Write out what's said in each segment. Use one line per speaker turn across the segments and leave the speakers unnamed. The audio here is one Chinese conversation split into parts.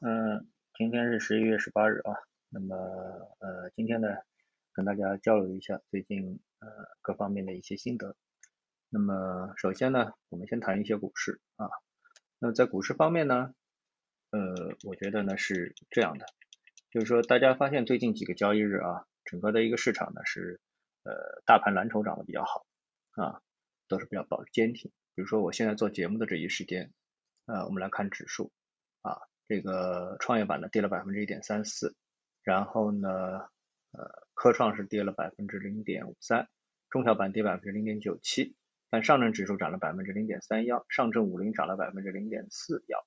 嗯，今天是十一月十八日啊，那么呃，今天呢，跟大家交流一下最近呃各方面的一些心得。那么首先呢，我们先谈一些股市啊。那么在股市方面呢，呃，我觉得呢是这样的，就是说大家发现最近几个交易日啊，整个的一个市场呢是呃大盘蓝筹涨得比较好啊，都是比较保坚挺。比如说我现在做节目的这一时间，呃，我们来看指数啊。这个创业板呢跌了百分之一点三四，然后呢，呃，科创是跌了百分之零点五三，中小板跌百分之零点九七，但上证指数涨了百分之零点三幺，上证五零涨了百分之零点四幺，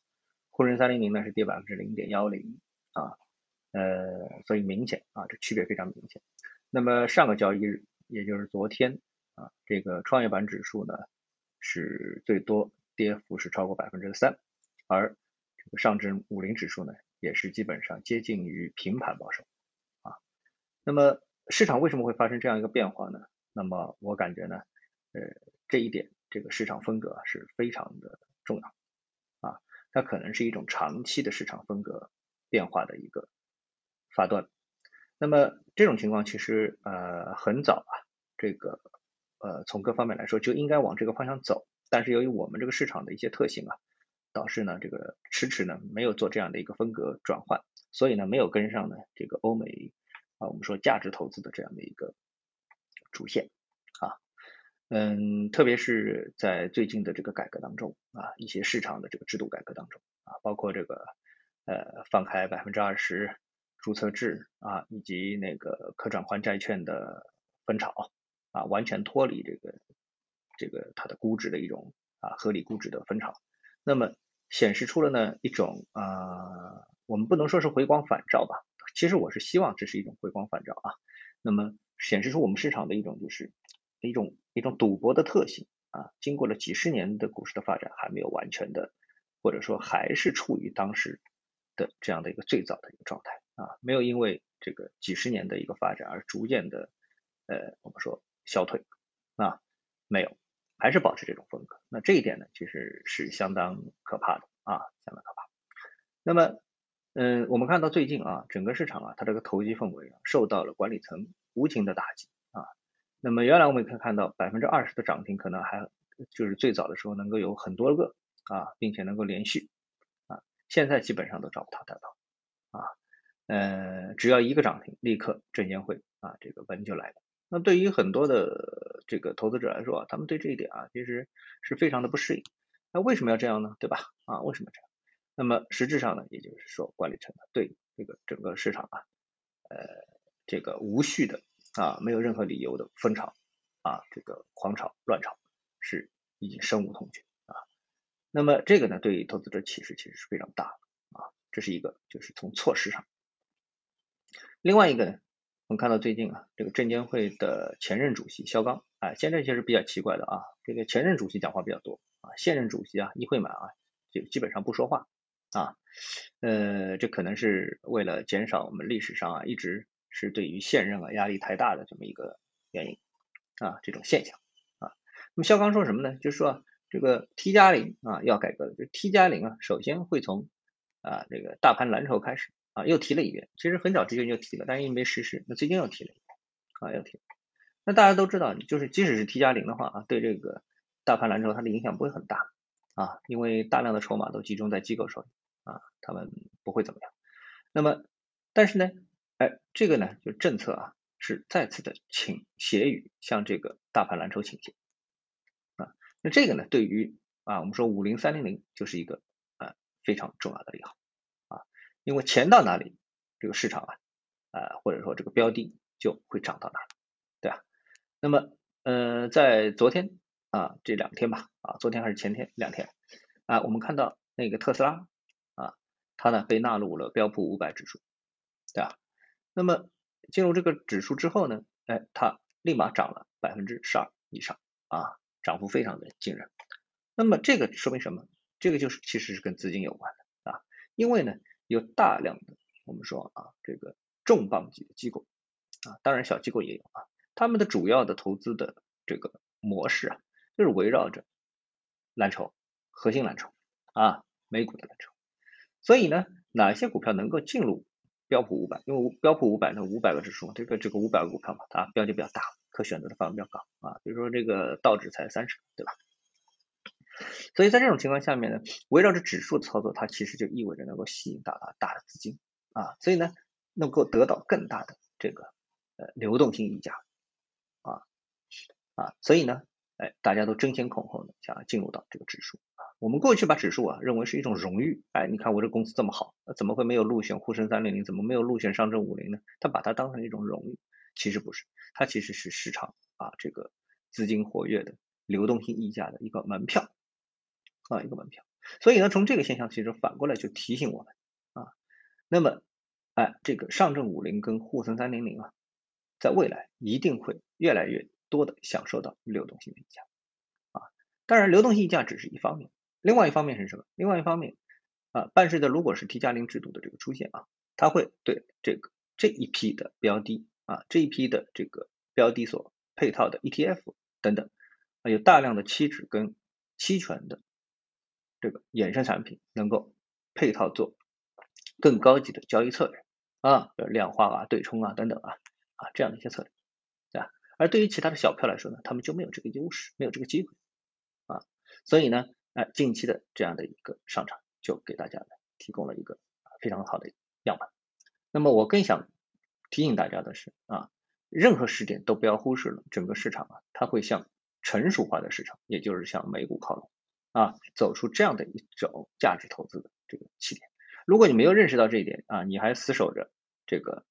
沪深三零零呢是跌百分之零点幺零啊，呃，所以明显啊，这区别非常明显。那么上个交易日，也就是昨天啊，这个创业板指数呢是最多跌幅是超过百分之三，而上证五零指数呢，也是基本上接近于平盘保守啊。那么市场为什么会发生这样一个变化呢？那么我感觉呢，呃，这一点这个市场风格是非常的重要啊，它可能是一种长期的市场风格变化的一个发端。那么这种情况其实呃很早啊，这个呃从各方面来说就应该往这个方向走，但是由于我们这个市场的一些特性啊。导致呢，这个迟迟呢没有做这样的一个风格转换，所以呢没有跟上呢这个欧美啊我们说价值投资的这样的一个主线啊，嗯，特别是在最近的这个改革当中啊，一些市场的这个制度改革当中啊，包括这个呃放开百分之二十注册制啊，以及那个可转换债券的分炒啊，完全脱离这个这个它的估值的一种啊合理估值的分炒。那么显示出了呢一种啊，我们不能说是回光返照吧，其实我是希望这是一种回光返照啊。那么显示出我们市场的一种就是一种一种赌博的特性啊，经过了几十年的股市的发展，还没有完全的，或者说还是处于当时的这样的一个最早的一个状态啊，没有因为这个几十年的一个发展而逐渐的呃我们说消退啊，没有。还是保持这种风格，那这一点呢，其实是相当可怕的啊，相当可怕。那么，嗯，我们看到最近啊，整个市场啊，它这个投机氛围，受到了管理层无情的打击啊。那么原来我们可以看到百分之二十的涨停，可能还就是最早的时候能够有很多个啊，并且能够连续啊，现在基本上都找不到得到啊。呃，只要一个涨停，立刻证监会啊，这个文就来了。那对于很多的这个投资者来说，他们对这一点啊，其实是非常的不适应。那为什么要这样呢？对吧？啊，为什么这样？那么实质上呢，也就是说，管理层对这个整个市场啊，呃，这个无序的啊，没有任何理由的疯炒啊，这个狂炒乱炒，是已经深恶痛绝啊。那么这个呢，对于投资者启示其实是非常大的啊。这是一个，就是从措施上。另外一个呢？我们看到最近啊，这个证监会的前任主席肖钢，啊，现在其实比较奇怪的啊，这个前任主席讲话比较多啊，现任主席啊议会满啊就基本上不说话啊，呃，这可能是为了减少我们历史上啊一直是对于现任啊压力太大的这么一个原因啊这种现象啊。那么肖钢说什么呢？就是说这个 T 加零啊要改革的，就 T 加零啊首先会从啊这个大盘蓝筹开始。啊，又提了一遍，其实很早之前就提了，但是因为没实施，那最近又提了一遍，啊，又提。那大家都知道，就是即使是 T 加零的话啊，对这个大盘蓝筹它的影响不会很大啊，因为大量的筹码都集中在机构手里啊，他们不会怎么样。那么，但是呢，哎，这个呢，就政策啊，是再次的倾斜于向这个大盘蓝筹倾斜啊。那这个呢，对于啊，我们说五零三零零就是一个啊非常重要的利好啊。因为钱到哪里，这个市场啊，啊或者说这个标的就会涨到哪，里？那么，呃，在昨天啊这两天吧，啊昨天还是前天两天啊，我们看到那个特斯拉啊，它呢被纳入了标普五百指数，对吧？那么进入这个指数之后呢，哎，它立马涨了百分之十二以上啊，涨幅非常的惊人。那么这个说明什么？这个就是其实是跟资金有关的啊，因为呢。有大量的我们说啊，这个重磅级的机构啊，当然小机构也有啊，他们的主要的投资的这个模式啊，就是围绕着蓝筹、核心蓝筹啊，美股的蓝筹。所以呢，哪些股票能够进入标普五百？因为标普五百呢五百个指数，这个这个五百个股票嘛，它标的比较大，可选择的范围比较高啊。比如说这个道指才三十，对吧？所以在这种情况下面呢，围绕着指数操作，它其实就意味着能够吸引到大大的资金啊，所以呢，能够得到更大的这个呃流动性溢价啊，所以呢，哎，大家都争先恐后的想要进入到这个指数啊。我们过去把指数啊认为是一种荣誉，哎，你看我这公司这么好，怎么会没有入选沪深三零零？怎么没有入选上证五零呢？他把它当成一种荣誉，其实不是，它其实是市场啊这个资金活跃的流动性溢价的一个门票。啊，一个门票，所以呢，从这个现象其实反过来就提醒我们啊，那么，哎，这个上证五零跟沪深三零零啊，在未来一定会越来越多的享受到流动性的溢价啊，当然，流动性溢价只是一方面，另外一方面是什么？另外一方面啊，伴随着如果是 T 加零制度的这个出现啊，它会对这个这一批的标的啊，这一批的这个标的所配套的 ETF 等等啊，有大量的期指跟期权的。这个衍生产品能够配套做更高级的交易策略啊，比如量化啊、对冲啊等等啊啊这样的一些策略，而对于其他的小票来说呢，他们就没有这个优势，没有这个机会啊，所以呢，哎，近期的这样的一个上涨就给大家呢提供了一个非常好的样本。那么我更想提醒大家的是啊，任何时点都不要忽视了整个市场啊，它会向成熟化的市场，也就是向美股靠拢。啊，走出这样的一种价值投资的这个起点。如果你没有认识到这一点啊，你还死守着这个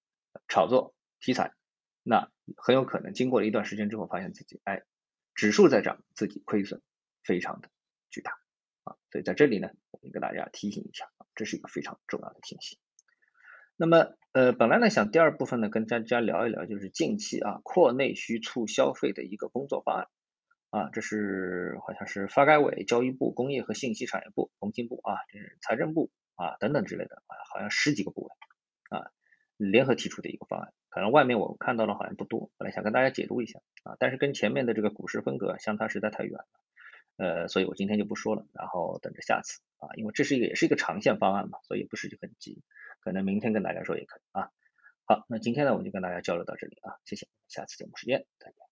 炒作题材，那很有可能经过了一段时间之后，发现自己哎，指数在涨，自己亏损非常的巨大啊。所以在这里呢，我们跟大家提醒一下，这是一个非常重要的信息。那么呃，本来呢想第二部分呢跟大家聊一聊，就是近期啊扩内需促消费的一个工作方案。啊，这是好像是发改委、教育部、工业和信息产业部、工信部啊，这是财政部啊等等之类的啊，好像十几个部委啊联合提出的一个方案，可能外面我看到的好像不多，本来想跟大家解读一下啊，但是跟前面的这个股市风格相差实在太远了，呃，所以我今天就不说了，然后等着下次啊，因为这是一个也是一个长线方案嘛，所以不是就很急，可能明天跟大家说也可以啊。好，那今天呢我们就跟大家交流到这里啊，谢谢，下次节目时间再见。